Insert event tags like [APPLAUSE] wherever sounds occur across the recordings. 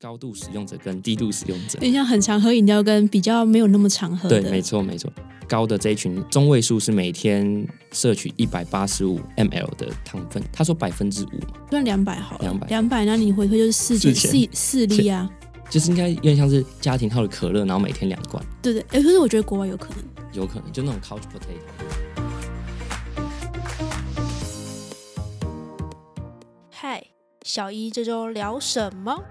高度使用者跟低度使用者。你像很常喝饮料跟比较没有那么常喝对，的，没错没错。高的这一群中位数是每天摄取一百八十五 ml 的糖分，他说百分之五嘛，算两百好了，200两百，那你回推就是四千4000四四粒啊，就是应该有点像是家庭号的可乐，然后每天两罐，对对，哎，可是我觉得国外有可能。有可能就那种 couch potato。嗨，小一这周聊什么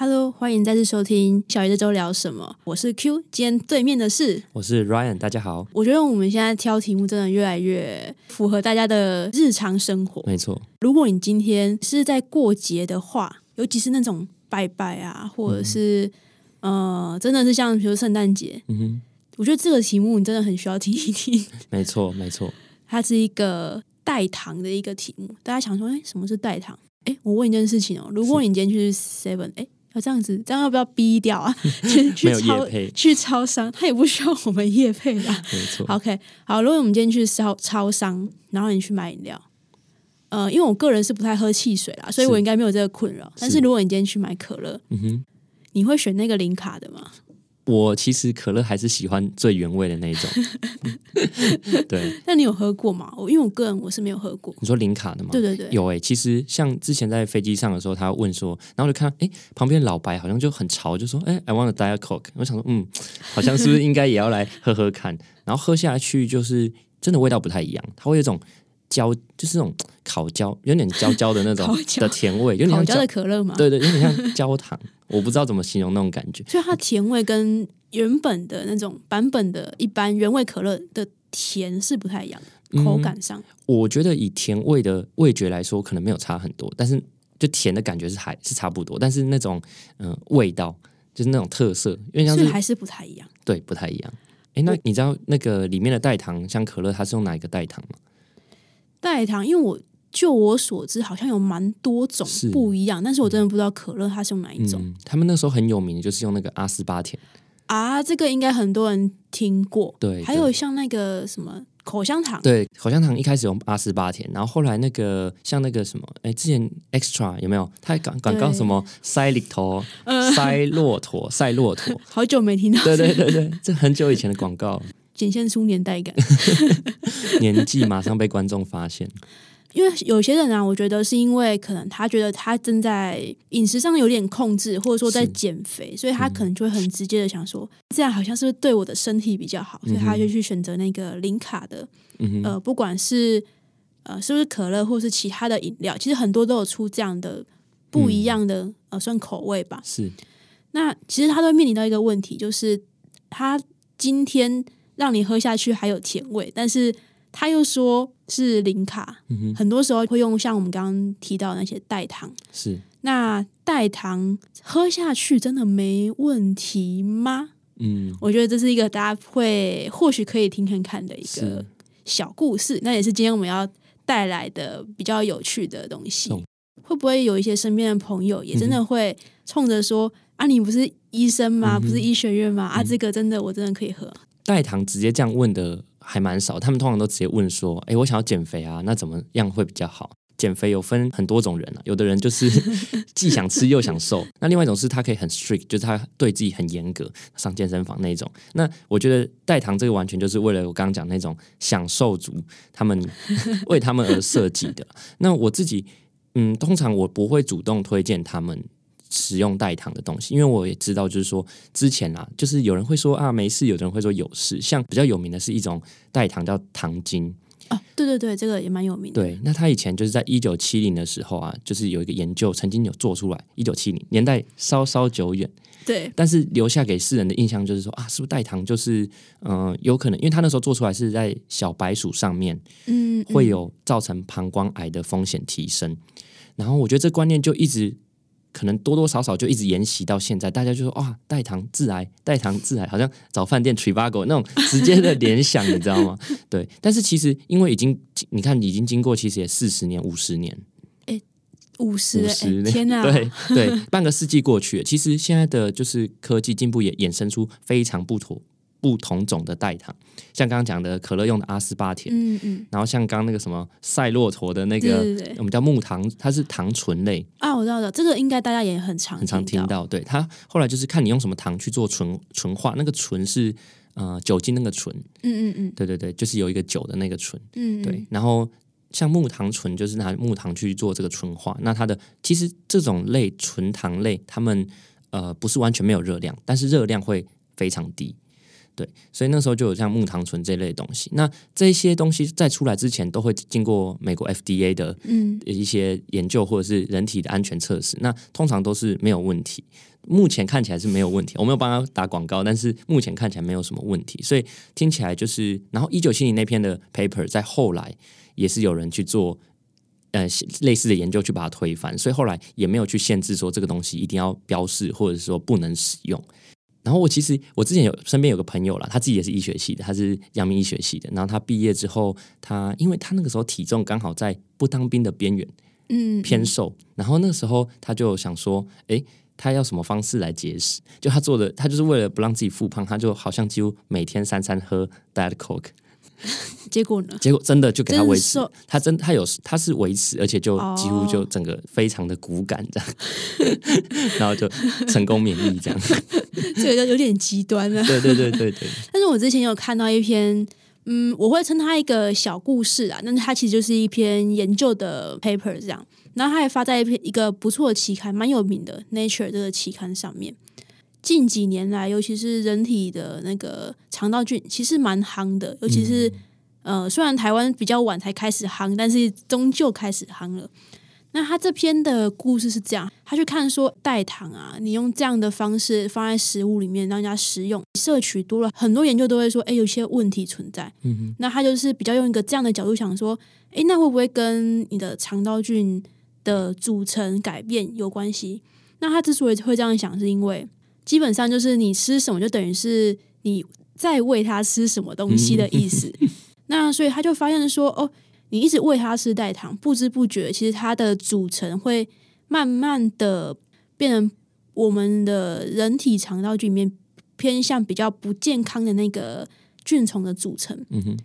？Hello，欢迎再次收听小鱼这周聊什么？我是 Q，今天对面的是，我是 Ryan，大家好，我觉得我们现在挑题目真的越来越符合大家的日常生活。没错，如果你今天是在过节的话，尤其是那种拜拜啊，或者是、呃，真的是像比如圣诞节，嗯哼，我觉得这个题目你真的很需要听一听。[LAUGHS] 没错没错，它是一个代糖的一个题目，大家想说，哎，什么是代糖？哎，我问一件事情哦，如果你今天去 Seven，哎，要这样子，这样要不要逼掉啊？[LAUGHS] 去去超去超商，他也不需要我们业配啦。[LAUGHS] 没错，OK，好，如果我们今天去超超商，然后你去买饮料，呃，因为我个人是不太喝汽水啦，所以我应该没有这个困扰。但是如果你今天去买可乐，嗯哼。你会选那个零卡的吗？我其实可乐还是喜欢最原味的那一种。[LAUGHS] 对，那你有喝过吗？我因为我个人我是没有喝过。你说零卡的吗？对对对，有诶、其实像之前在飞机上的时候，他问说，然后就看，诶，旁边老白好像就很潮，就说，诶 i want a diet coke。我想说，嗯，好像是不是应该也要来喝喝看？然后喝下去，就是真的味道不太一样，它会有一种焦，就是那种烤焦，有点焦焦的那种 [LAUGHS] 的甜味，有点像焦烤焦的，可乐嘛？对对，有点像焦糖，我不知道怎么形容那种感觉。所以它甜味跟原本的那种版本的一般原味可乐的甜是不太一样的，口感上。我觉得以甜味的味觉来说，可能没有差很多，但是就甜的感觉是还是差不多，但是那种嗯、呃味道就是那种特色，因为像是还是不太一样。对不太一样。诶，那你知道那个里面的代糖，像可乐，它是用哪一个代糖吗？代糖，因为我就我所知，好像有蛮多种是。不一样，但是我真的不知道可乐它是用哪一种、嗯，他们那时候很有名的就是用那个阿斯巴甜，啊。这个应该很多人听过。对。还有像那个什么口香糖，对，口香糖一开始用阿斯巴甜，然后后来那个像那个什么，哎，之前 Extra 有没有？它广广告对什么塞里头、呃，塞骆驼、塞骆驼，好久没听到，对对对对，这很久以前的广告，显现出年代感。[LAUGHS] 年纪马上被观众发现。[LAUGHS] 因为有些人啊，我觉得是因为可能他觉得他正在饮食上有点控制，或者说在是。减肥，所以他可能就会很直接的想说，这样好像是不是对我的身体比较好，所以他就去选择那个零卡的，呃，不管是呃是不是可乐，或是其他的饮料，其实很多都有出这样的不一样的、呃算口味吧。是。那其实他都面临到一个问题，就是他今天让你喝下去还有甜味，但是他又说是零卡，很多时候会用像我们刚刚提到的那些代糖。是那代糖喝下去真的没问题吗？嗯我觉得这是一个大家会或许可以听看看的一个小故事，那也是今天我们要带来的比较有趣的东西。会不会有一些身边的朋友也真嗯的会冲着说、啊，你不是医生吗？不是医学院吗？啊，嗯这个真的我真的可以喝。代糖直接这样问的还蛮少，他们通常都直接问说：“诶，我想要减肥啊，那怎么样会比较好？”减肥有分很多种人啊，有的人就是 [LAUGHS] 既想吃又想瘦，那另外一种是他可以很 strict，就是他对自己很严格，上健身房那种。那我觉得代糖这个完全就是为了我刚刚讲那种享受族，他们为他们而设计的。那我自己，嗯，通常我不会主动推荐他们使用代糖的东西，因为我也知道，就是说之前啊，就是有人会说啊没事，有的人会说有事。像比较有名的是一种代糖叫糖精，哦，对对对，这个也蛮有名的。对，那他以前就是在一九七零的时候啊，就是有一个研究曾经有做出来，一九七零年代稍稍久远，对但是留下给世人的印象就是说啊，是不是代糖就是嗯、呃有可能，因为他那时候做出来是在小白鼠上面嗯，会嗯有造成膀胱癌的风险提升，然后我觉得这观念就一直。可能多多少少就一直沿袭到现在，大家就说哇，代糖致癌，代糖致癌，好像找饭店 Trivago 那种直接的联想，你知道吗？[LAUGHS] 对，但是其实因为已经你看已经经过其实也四十年、五十年、五十、欸，五十年，天哪！对对，半个世纪过去了，其实现在的就是科技进步也衍生出非常不妥不同种的代糖，像刚刚讲的可乐用的阿斯巴甜，嗯嗯然后像刚刚那个什么赛骆驼的那个对对对我们叫木糖，它是糖醇类，啊，我知道的，这个应该大家也很常很常听到。到。对它后来就是看你用什么糖去做醇醇化，那个醇是呃酒精那个醇，嗯嗯嗯对对对，就是有一个酒的那个醇。嗯，对，然后像木糖醇就是拿木糖去做这个醇化，那它的其实这种类纯糖类，它们呃不是完全没有热量，但是热量会非常低。对，所以那时候就有像木糖醇这类东西。那这些东西在出来之前，都会经过美国 FDA 的嗯一些研究或者是人体的安全测试，那通常都是没有问题。目前看起来是没有问题，我没有帮他打广告，但是目前看起来没有什么问题，所以听起来就是，然后一九七零那篇的 paper 在后来也是有人去做呃类似的研究去把它推翻，所以后来也没有去限制说这个东西一定要标示或者说不能使用。然后我其实我之前有身边有个朋友啦，他自己也是医学系的，他是阳明医学系的。然后他毕业之后，他因为他那个时候体重刚好在不当兵的边缘，嗯偏瘦。然后那个时候他就想说，哎，他要什么方式来节食？就他做的，他就是为了不让自己复胖，他就好像几乎每天三餐喝 Diet Coke，[LAUGHS] 结果呢？结果真的就给他维持真，他真他有他是维持，而且就哦几乎就整个非常的骨感这样，[LAUGHS] 然后就成功免疫这样。[LAUGHS] 这个就有点极端了。对对对对对，但是我之前有看到一篇，嗯，我会称它一个小故事啊，但是它其实就是一篇研究的 paper 这样。然后它也发在一篇一个不错的期刊，蛮有名的《Nature》这个期刊上面。近几年来，尤其是人体的那个肠道菌，其实蛮夯的，尤其是、呃，虽然台湾比较晚才开始夯，但是终究开始夯了。那他这篇的故事是这样，他去看说代糖啊，你用这样的方式放在食物里面让人家食用，摄取多了，很多研究都会说，哎，有些问题存在。嗯那他就是比较用一个这样的角度想说，哎，那会不会跟你的肠道菌的组成改变有关系？那他之所以会这样想，是因为基本上就是你吃什么，就等于是你在喂它吃什么东西的意思。[LAUGHS] 那所以他就发现说，哦，你一直喂它吃代糖，不知不觉其实它的组成会慢慢的变成我们的人体肠道菌里面偏向比较不健康的那个菌虫的组成。嗯哼，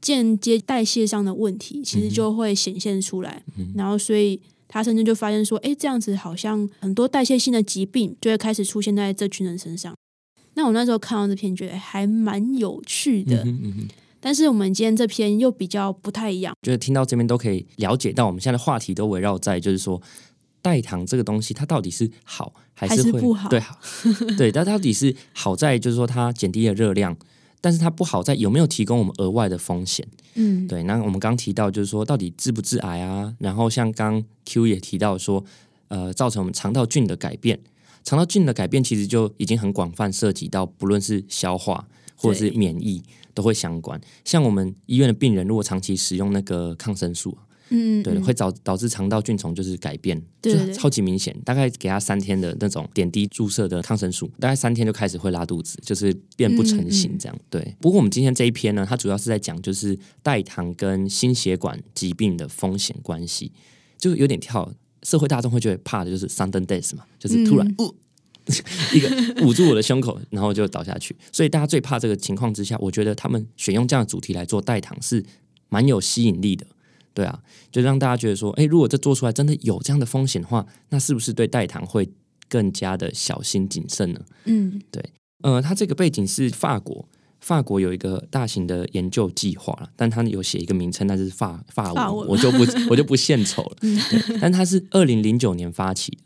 间接代谢上的问题，其实就会显现出来。然后，所以他甚至就发现说，哎，这样子好像很多代谢性的疾病就会开始出现在这群人身上。那我那时候看到这篇，觉得还蛮有趣的。嗯嗯，但是我们今天这篇又比较不太一样。就是听到这边都可以了解到，我们现在的话题都围绕在就是说。代糖这个东西，它到底是好还还是会是不好对好，[LAUGHS] 对，它到底是好在就是说它减低了热量，但是它不好在有没有提供我们额外的风险。嗯，对，那我们刚提到就是说，到底致不致癌啊？然后像刚 Q 也提到说，呃，造成我们肠道菌的改变，肠道菌的改变其实就已经很广泛涉及到，不论是消化或者是免疫都会相关。像我们医院的病人，如果长期使用那个抗生素，嗯，对，嗯会导导致肠道菌虫就是改变，就对对对超级明显。大概给他三天的那种点滴注射的抗生素，大概三天就开始会拉肚子，就是变不成嗯形这样。对，不过我们今天这一篇呢，它主要是在讲就是代糖跟心血管疾病的风险关系，就有点跳。社会大众会觉得怕的就是 sudden death 嘛，就是突然、嗯呃 [LAUGHS] 一个捂住我的胸口，然后就倒下去。所以大家最怕这个情况之下，我觉得他们选用这样的主题来做代糖是蛮有吸引力的。对啊，就让大家觉得说，哎，如果这做出来真的有这样的风险的话，那是不是对代糖会更加的小心谨慎呢？嗯对呃，它这个背景是法国，法国有一个大型的研究计划了，但它有写一个名称，但是法法文，我就不 [LAUGHS] 我就不献丑了。对，但它是二零零九年发起的，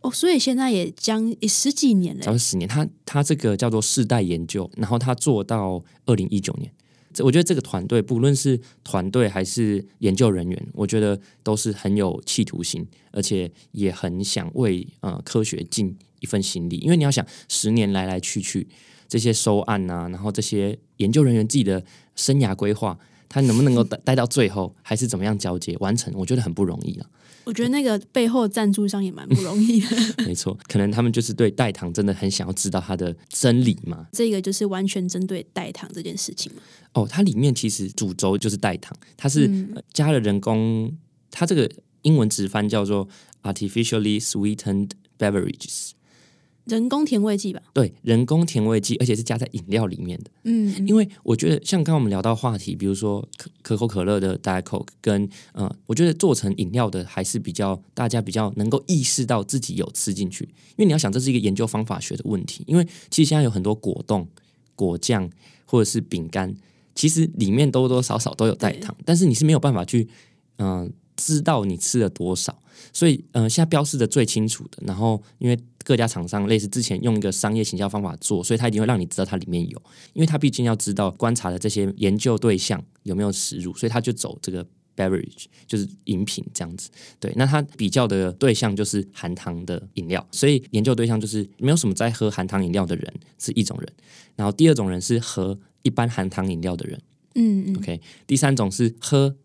哦，所以现在也将也十几年了。将近十年。它它这个叫做世代研究，然后它做到二零一九年。这我觉得这个团队，不论是团队还是研究人员，我觉得都是很有企图心，而且也很想为呃科学尽一份心力。因为你要想，十年来来去去，这些收案啊，然后这些研究人员自己的生涯规划，他能不能够待待到最后，还是怎么样交接完成，我觉得很不容易啊。我觉得那个背后赞助商也蛮不容易的。[LAUGHS] 没错，可能他们就是对代糖真的很想要知道它的真理嘛。这个就是完全针对代糖这件事情嘛。哦，它里面其实主轴就是代糖，它是、嗯呃加了人工，它这个英文直翻叫做 artificially sweetened beverages。人工甜味剂吧？对，人工甜味剂，而且是加在饮料里面的。嗯，嗯因为我觉得，像刚刚我们聊到话题，比如说可可口可乐的 Diet Coke，跟呃，我觉得做成饮料的还是比较大家比较能够意识到自己有吃进去。因为你要想，这是一个研究方法学的问题。因为其实现在有很多果冻、果酱或者是饼干，其实里面多多少少都有代糖，但是你是没有办法去嗯、呃知道你吃了多少。所以，呃，现在标示的最清楚的，然后因为各家厂商类似之前用一个商业行销方法做，所以它一定会让你知道它里面有，因为它毕竟要知道观察的这些研究对象有没有食入，所以他就走这个 beverage，就是饮品这样子。对，那他比较的对象就是含糖的饮料，所以研究对象就是没有什么在喝含糖饮料的人是一种人，然后第二种人是喝一般含糖饮料的人。嗯嗯，，OK，第三种是喝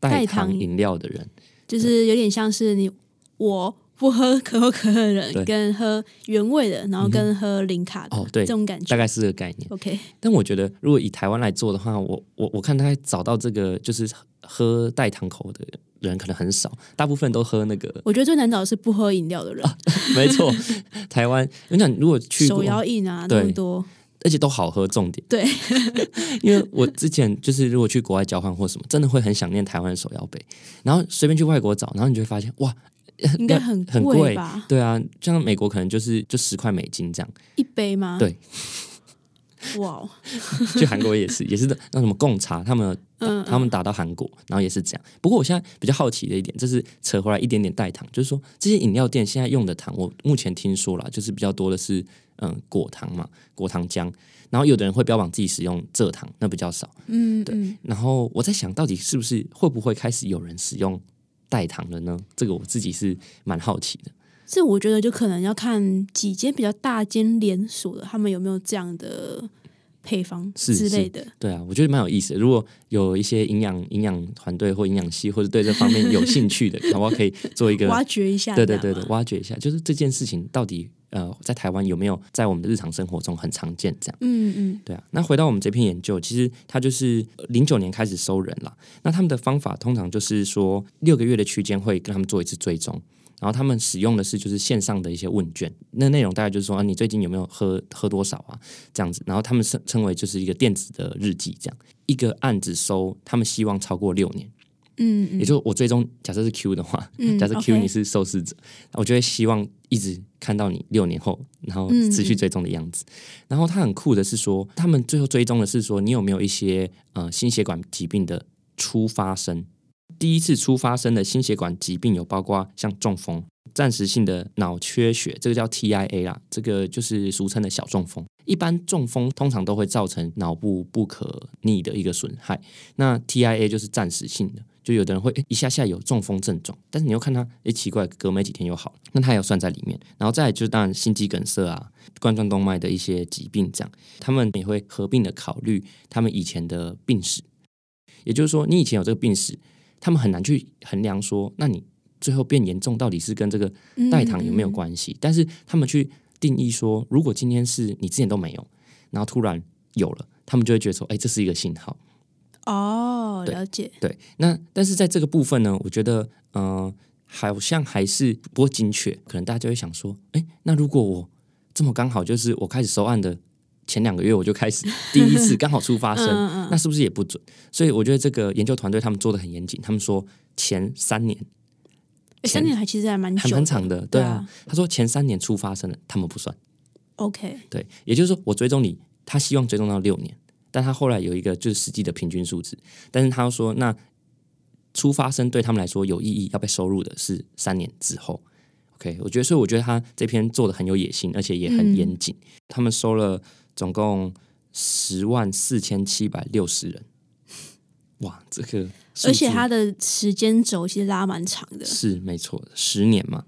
代糖。饮料的人。就是有点像是你我不喝可口可乐的人，跟喝原味的，然后跟喝零卡的，哦对这种感觉。大概是这个概念。OK，但我觉得，如果以台湾来做的话，我我我看大概找到这个就是喝代糖口的人可能很少，大部分都喝那个。我觉得最难找的是不喝饮料的人，[LAUGHS] 没错，台湾，你想如果去手，摇饮啊对那么多，而且都好喝，重点。对，[LAUGHS] 因为我之前就是如果去国外交换或什么，真的会很想念台湾的手摇杯，然后随便去外国找，然后你就会发现哇，[LAUGHS] 应该很很贵吧？对啊，像美国可能就是就十块美金这样，一杯吗？对，[LAUGHS] 哇哦，去韩国也是，也是那什么贡茶，他们嗯，他们打到韩国，然后也是这样。不过我现在比较好奇的一点，这是扯回来一点点代糖，就是说这些饮料店现在用的糖，我目前听说了，就是比较多的是嗯果糖嘛，果糖浆。然后有的人会标榜自己使用蔗糖，那比较少。嗯对，然后我在想到底是不是会不会开始有人使用代糖了呢？这个我自己是蛮好奇的。这我觉得就可能要看几间比较大间连锁的，他们有没有这样的配方之类的。对啊，我觉得蛮有意思的。如果有一些营养营养团队或营养系，或者对这方面有兴趣的，[LAUGHS] 好不好？可以做一个挖掘一下，对对对对，挖掘一下，就是这件事情到底呃，在台湾有没有在我们的日常生活中很常见？这样嗯嗯，对啊。那回到我们这篇研究，其实它就是零九年开始收人了。那他们的方法通常就是说六个月的区间会跟他们做一次追踪，然后他们使用的是就是线上的一些问卷，那内容大概就是说啊，你最近有没有喝喝多少啊这样子，然后他们称称为就是一个电子的日记，这样一个案子收，他们希望超过六年。嗯嗯，也就我最终假设是 Q 的话，嗯假设 Q 你是受试者，我就会希望一直看到你六年后，然后嗯持续追踪的样子。然后他很酷的是说，他们最后追踪的是说你有没有一些呃心血管疾病的初发生。第一次初发生的心血管疾病有包括像中风、暂时性的脑缺血，这个叫 TIA 啦，这个就是俗称的小中风。一般中风通常都会造成脑部不可逆的一个损害，那 TIA 就是暂时性的，就有的人会诶一下下有中风症状，但是你又看他，诶奇怪，隔没几天又好了，那他也有算在里面。然后再来就是当然心肌梗塞啊、冠状动脉的一些疾病，这样他们也会合并的考虑他们以前的病史，也就是说，你以前有这个病史，他们很难去衡量说，那你最后变严重到底是跟这个代糖有没有嗯？关系？但是他们去定义说，如果今天是你之前都没有，然后突然有了，他们就会觉得说，哎，这是一个信号。哦，了解。对，那但是在这个部分呢，我觉得，呃，好像还是不够精确。可能大家就会想说，哎，那如果我这么刚好就是我开始收案的前两个月，我就开始第一次刚好出发生，[LAUGHS] 嗯嗯那是不是也不准？所以我觉得这个研究团队他们做的很严谨，他们说前三年诶三年还其实还蛮蛮长的，对啊对啊。他说前三年初发生的，他们不算。OK，对，也就是说，我追踪你，他希望追踪到六年，但他后来有一个就是实际的平均数字，但是他说，那初发生对他们来说有意义，要被收入的是三年之后。OK，我觉得，所以我觉得他这篇做的很有野心，而且也很严谨。他们收了总共十万四千七百六十人，哇，这个而且字它的时间轴其实拉蛮长的。是没错，十年嘛。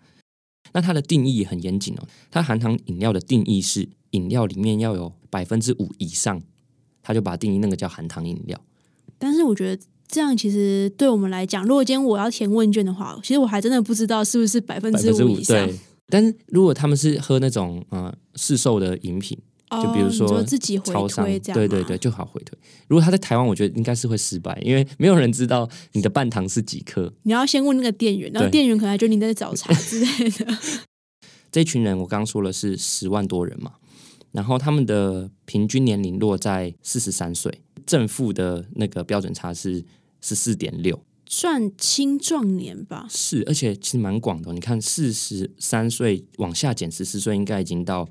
那它的定义也很严谨哦。它含糖饮料的定义是饮料里面要有百分之五以上，它就把它定义那个叫含糖饮料。但是我觉得这样其实对我们来讲，如果今天我要填问卷的话，其实我还真的不知道是不是百分之五五以上。对。但是如果他们是喝那种呃市售的饮品，哦就比如说你自己回样，对对对，，就好回推。如果他在台湾，我觉得应该是会失败，因为没有人知道你的半糖是几克。你要先问那个店员，然后店员可能还觉得你在找茬之类的。[LAUGHS] 这群人我刚刚说了是十万多人嘛，然后他们的平均年龄落在四十三岁，正负的那个标准差是十四点六，算青壮年吧。是，而且其实蛮广的哦。你看，四十三岁往下减十四岁，应该已经到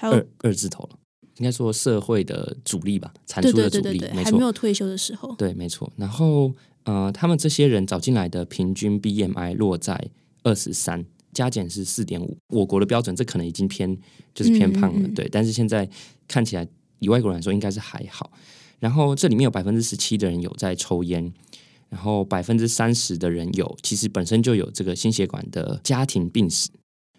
二二字头了。应该说社会的主力吧，产出的主力，对对对对，没错还没，有退休的时候，对，没错。然后呃，他们这些人找进来的平均 BMI 落在二十三，加减是四点五。我国的标准，这可能已经偏就是偏胖了，嗯嗯嗯对。但是现在看起来，以外国人来说，应该是还好。然后这里面有百分之十七的人有在抽烟，然后百分之三十的人有其实本身就有这个心血管的家庭病史。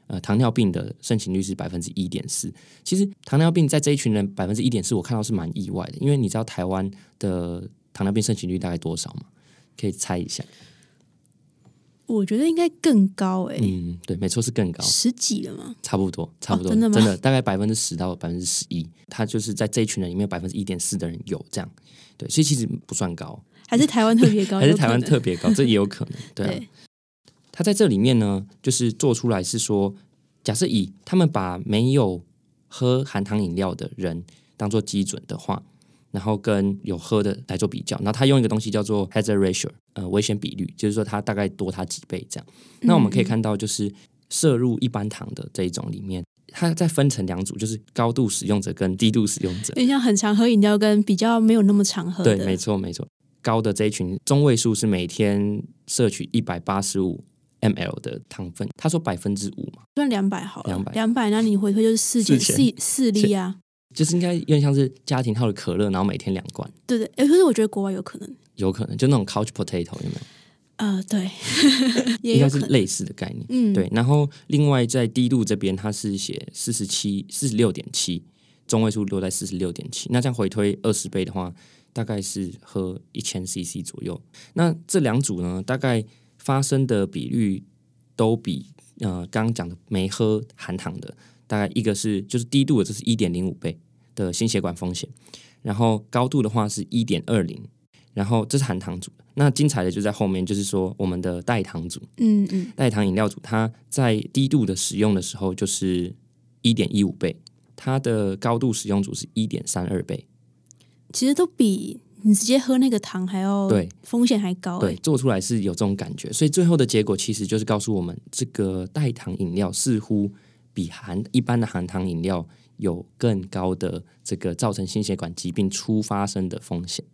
呃，糖尿病的盛行率是百分之一点四。其实糖尿病在这一群人百分之一点四，我看到是蛮意外的，因为你知道台湾的糖尿病盛行率大概多少吗？可以猜一下。我觉得应该更高哎、嗯，对，没错，是更高，十几了吗？差不多，差不多，真的吗？大概百分之十到百分之十一，他就是在这一群人里面百分之一点四的人有这样，对，所以其实不算高，还是台湾特别高？[LAUGHS] 还是台湾特别高，这也有可能，对啊。[LAUGHS] 对。他在这里面呢，就是做出来是说，假设以他们把没有喝含糖饮料的人当做基准的话，然后跟有喝的来做比较，然后他用一个东西叫做 hazard ratio，呃，危险比率，就是说它大概多它几倍这样。那我们可以看到，就是摄入一般糖的这一种里面，它再分成两组，就是高度使用者跟低度使用者。有点像很常喝饮料跟比较没有那么常喝的，对，没错，没错。高的这一群中位数是每天摄取一百八十五 ml 的糖分，他说百分之五嘛，算两百好了，200两百，那你回推就是四四四粒啊，就是应该有点像是家庭号的可乐，然后每天两罐，对对，哎，可是我觉得国外有可能，有可能就那种 couch potato 有没有？呃，对，[LAUGHS] 也应该是类似的概念。嗯，对，然后另外在低度这边，它是写四十七、四十六点七，中位数落在四十六点七。那这样回推二十倍的话，大概是喝一千 CC 左右。那这两组呢，大概发生的比率都比呃刚刚讲的没喝含糖的，大概一个是就是低度的，这是一点零五倍的心血管风险，然后高度的话是一点二零。然后这是含糖组，那精彩的就在后面，就是说我们的代糖组，嗯嗯，代糖饮料组，它在低度的使用的时候就是一点一五倍，它的高度使用组是一点三二倍。其实都比你直接喝那个糖还要对。风险还高，对，哎，做出来是有这种感觉，所以最后的结果其实就是告诉我们，这个代糖饮料似乎比含一般的含糖饮料有更高的这个造成心血管疾病初发生的风险。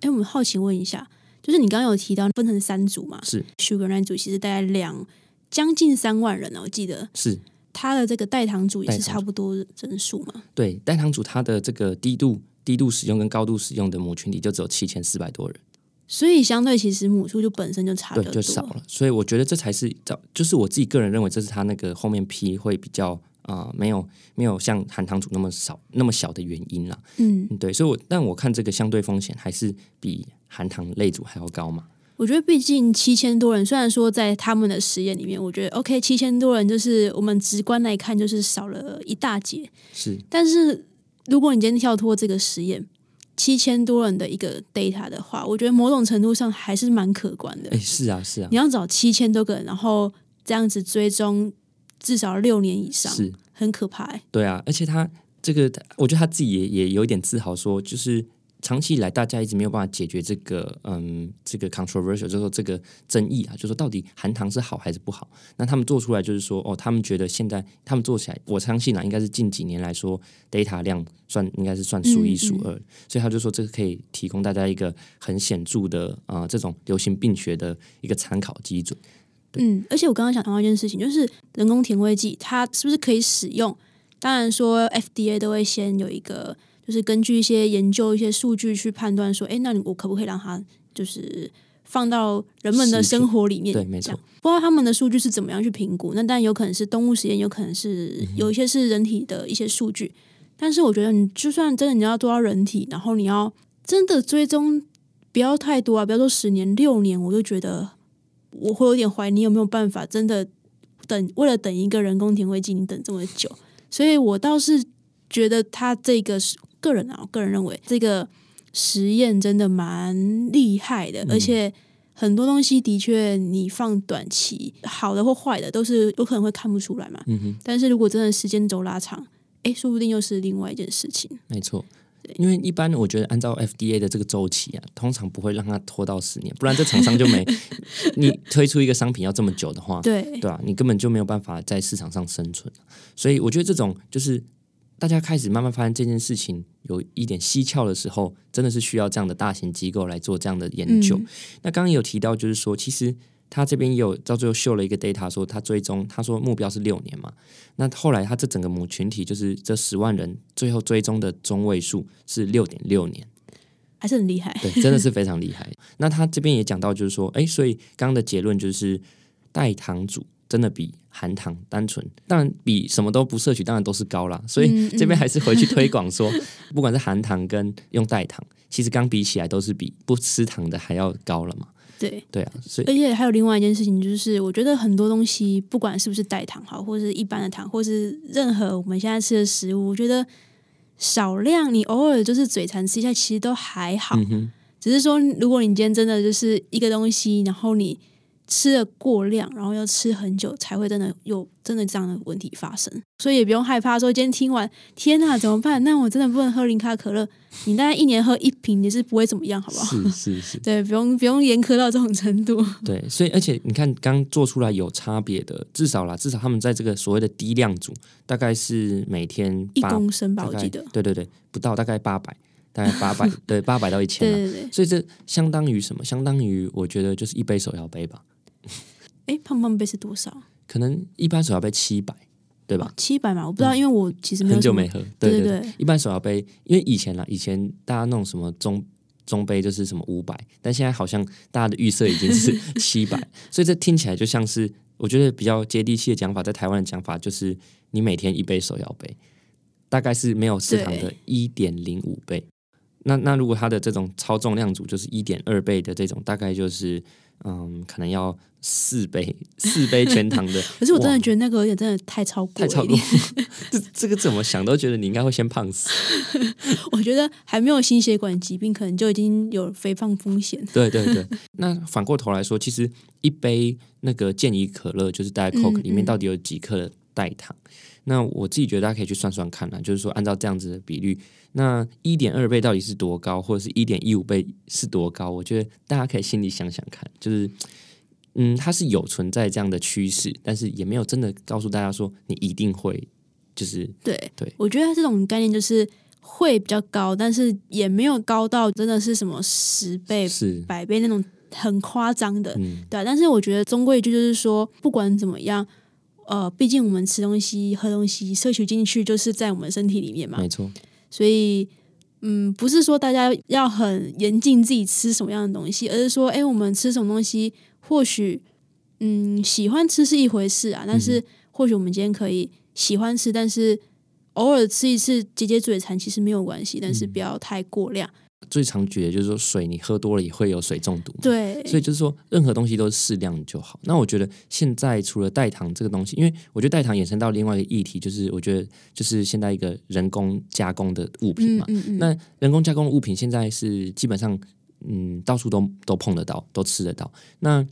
哎，我们好奇问一下，就是你刚刚有提到分成三组嘛是，Sugar 那组其实大概两将近三万人呢，我记得是，它的这个代糖组也是差不多人数嘛，对，代糖组它的这个低度低度使用跟高度使用的母群体就只有七千四百多人。所以相对其实母数就本身就差比对，就少了。所以我觉得这才是找，就是我自己个人认为，这是他那个后面批会比较啊、呃没有没有像含糖组那么少那么小的原因啦。嗯，嗯，对，所以我但我看这个相对风险还是比含糖类组还要高嘛。我觉得毕竟七千多人，虽然说在他们的实验里面，我觉得 OK，七千多人就是我们直观来看就是少了一大截，是但是如果你今天跳脱这个实验，七千多人的一个 data 的话，我觉得某种程度上还是蛮可观的哎，。是啊，是啊你，要找七千多个人，然后这样子追踪至少六年以上，是，很可怕、欸。对啊，而且他这个，我觉得他自己也也有一点自豪说，就是。长期以来，大家一直没有办法解决这个，嗯，这个 controversial，就是说这个争议啊，就是说到底含糖是好还是不好？那他们做出来就是说，哦，他们觉得现在他们做起来，我相信啊，应该是近几年来说，data 量算应该是算数一数二，所以他就说这个可以提供大家一个很显著的啊、呃这种流行病学的一个参考基准。嗯，而且我刚刚想谈到一件事情，就是人工甜味剂它是不是可以使用？当然说 FDA 都会先有一个，就是根据一些研究、一些数据去判断说，哎，那你我可不可以让它就是放到人们的生活里面？对没错。不知道他们的数据是怎么样去评估？那当然有可能是动物实验，有可能是嗯有一些是人体的一些数据。但是我觉得，你就算真的你要做到人体，然后你要真的追踪，不要太多啊，不要说十年、六年，我就觉得我会有点怀疑你有没有办法真的等为了等一个人工甜味剂，你等这么久。所以我倒是觉得他这个是个人啊，我个人认为这个实验真的蛮厉害的，而且很多东西的确你放短期好的或坏的都是有可能会看不出来嘛。嗯哼，但是如果真的时间轴拉长，哎，说不定又是另外一件事情。没错。因为一般我觉得按照 FDA 的这个周期啊，通常不会让它拖到十年，不然这厂商就没 [LAUGHS] 你推出一个商品要这么久的话，对对吧、你根本就没有办法在市场上生存。所以我觉得这种就是大家开始慢慢发现这件事情有一点蹊跷的时候，真的是需要这样的大型机构来做这样的研究。嗯那刚刚有提到，就是说其实。他这边也有到最后秀了一个 data，说他追踪，他说目标是六年嘛。那后来他这整个母群体就是这十万人，最后追踪的中位数是六点六年。还是很厉害。对，真的是非常厉害。[LAUGHS] 那他这边也讲到，就是说，哎，所以刚刚的结论就是，代糖组真的比含糖单纯，当然比什么都不摄取，当然都是高啦。所以嗯这边还是回去推广说，[LAUGHS] 不管是含糖跟用代糖，其实刚比起来都是比不吃糖的还要高了嘛。对，对啊，所以而且还有另外一件事情，就是我觉得很多东西，不管是不是代糖好，或是一般的糖，或是任何我们现在吃的食物，我觉得少量你偶尔就是嘴馋吃一下，其实都还好。嗯，只是说，如果你今天真的就是一个东西，然后你吃了过量，然后要吃很久，才会真的有真的这样的问题发生。所以也不用害怕说今天听完，天哪，怎么办？那我真的不能喝零卡可乐？你大概一年喝一瓶，你是不会怎么样，好不好？是是是，[LAUGHS] 对，不用不用严苛到这种程度。[LAUGHS] 对，所以而且你看，刚做出来有差别的，至少啦，至少他们在这个所谓的低量组，大概是每天一公升吧，我记得。对对对，不到大概八百，大概八百，[LAUGHS] 对，八百到一千啊。对对对，所以这相当于什么？相当于我觉得就是一杯手摇杯吧，哎，胖胖杯是多少？可能一般手摇杯七百，对吧？七百嘛，我不知道，因为我其实很久没喝，对对对对一般手摇杯，因为以前啦，以前大家弄什么中中杯就是什么五百，但现在好像大家的预设已经是 [LAUGHS] 七百，所以这听起来就像是我觉得比较接地气的讲法，在台湾的讲法就是你每天一杯手摇杯，大概是没有市场的一点零五倍。那那如果它的这种超重量组就是一点二倍的这种，大概就是嗯，可能要四杯 [LAUGHS] 四杯全糖的。[LAUGHS] 可是我真的觉得那个有点真的太超过太超过了，这这个怎么想都觉得你应该会先胖死。[LAUGHS] 我觉得还没有心血管疾病，可能就已经有肥胖风险。对对对，那反过头来说，其实一杯那个健怡可乐，就是大概 Coke 嗯里面嗯到底有几克的代糖？那我自己觉得大家可以去算算看啦，就是说按照这样子的比率，那一点二倍到底是多高，或者是一点一五倍是多高？我觉得大家可以心里想想看，就是。嗯，它是有存在这样的趋势，但是也没有真的告诉大家说你一定会，就是对对我觉得这种概念就是会比较高，但是也没有高到真的是什么十倍、是百倍那种很夸张的，嗯对啊、但是我觉得终归一句就是说，不管怎么样，呃，毕竟我们吃东西、喝东西摄取进去就是在我们身体里面嘛，没错，所以。嗯，不是说大家要很严禁自己吃什么样的东西，而是说，哎，我们吃什么东西，或许，嗯，喜欢吃是一回事啊，但是或许我们今天可以喜欢吃，但是偶尔吃一次解解嘴馋其实没有关系，但是不要太过量。最常举的就是说水你喝多了也会有水中毒，对，所以就是说，任何东西都是适量就好。那我觉得现在除了代糖这个东西，因为我觉得代糖衍生到另外一个议题，就是我觉得就是现在一个人工加工的物品嘛。嗯嗯嗯，那人工加工的物品现在是基本上嗯到处都都碰得到，都吃得到。那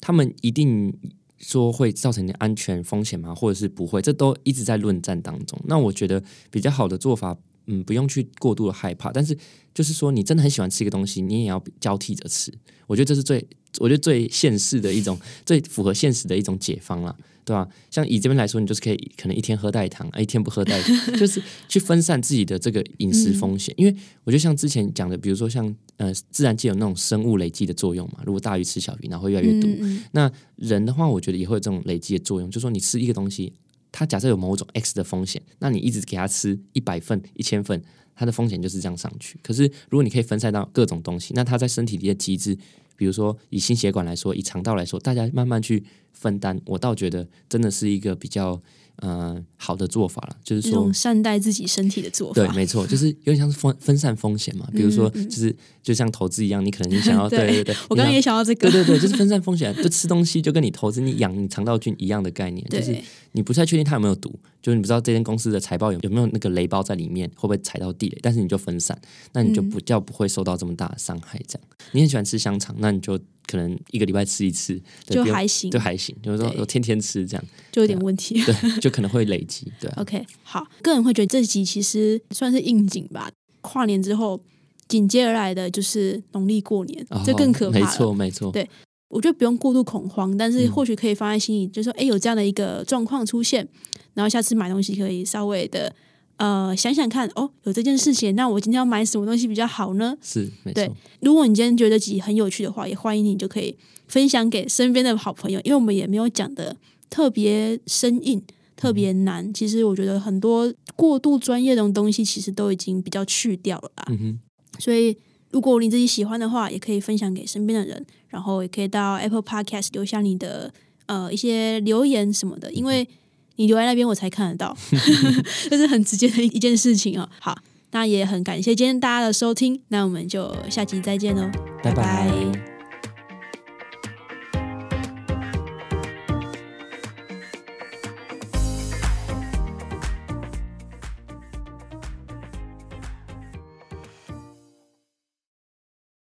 他们一定说会造成安全风险吗？或者是不会？这都一直在论战当中。那我觉得比较好的做法。嗯，不用去过度的害怕，但是就是说，你真的很喜欢吃一个东西，你也要交替着吃。我觉得这是最，我觉得最现实的一种，最符合现实的一种解方啦，对吧？像以这边来说，你就是可以可能一天喝代糖，啊一天不喝代糖，就是去分散自己的这个饮食风险。因为我觉得像之前讲的，比如说像呃自然界有那种生物累积的作用嘛，如果大鱼吃小鱼，然后会越来越毒。嗯嗯那人的话，我觉得也会有这种累积的作用，就是说你吃一个东西。它假设有某种 X 的风险，那你一直给它吃一百份、一千份，它的风险就是这样上去。可是如果你可以分散到各种东西，那它在身体里的机制，比如说以心血管来说，以肠道来说，大家慢慢去分担，我倒觉得真的是一个比较呃好的做法了。就是说，善待自己身体的做法对，没错，就是有点像是分分散风险嘛。比如说，就是就像投资一样，你可能你想要，[LAUGHS] 对对对，我刚刚也想到这个对，对对，就是分散风险，就吃东西就跟你投资你养你肠道菌一样的概念，就是你不太确定它有没有毒，就是你不知道这间公司的财报有有没有那个雷包在里面，会不会踩到地雷，但是你就分散，那你就不叫不会受到这么大的伤害。这样，你很喜欢吃香肠，那你就可能一个礼拜吃一次，就还行。就，还行，就是说天天吃这样，就有点问题。对，就可能会累积，对啊，[LAUGHS] OK，好，个人会觉得这集其实算是应景吧。跨年之后，紧接而来的就是农历过年，这更可怕没错，没错，对我觉得不用过度恐慌，但是嗯。或许可以放在心里，就是说，哎，有这样的一个状况出现，然后下次买东西可以稍微的呃想想看，哦，有这件事情，那我今天要买什么东西比较好呢？是没对错，如果你今天觉得自己很有趣的话，也欢迎你就可以分享给身边的好朋友，因为我们也没有讲的特别生硬、特别难。其实我觉得很多过度专业的东西，其实都已经比较去掉了啦。所以，如果你自己喜欢的话，也可以分享给身边的人，然后也可以到 Apple Podcast 留下你的呃一些留言什么的，因为你留在那边我才看得到，[LAUGHS] 这是很直接的一件事情哦。好，那也很感谢今天大家的收听，那我们就下集再见喽，拜。拜拜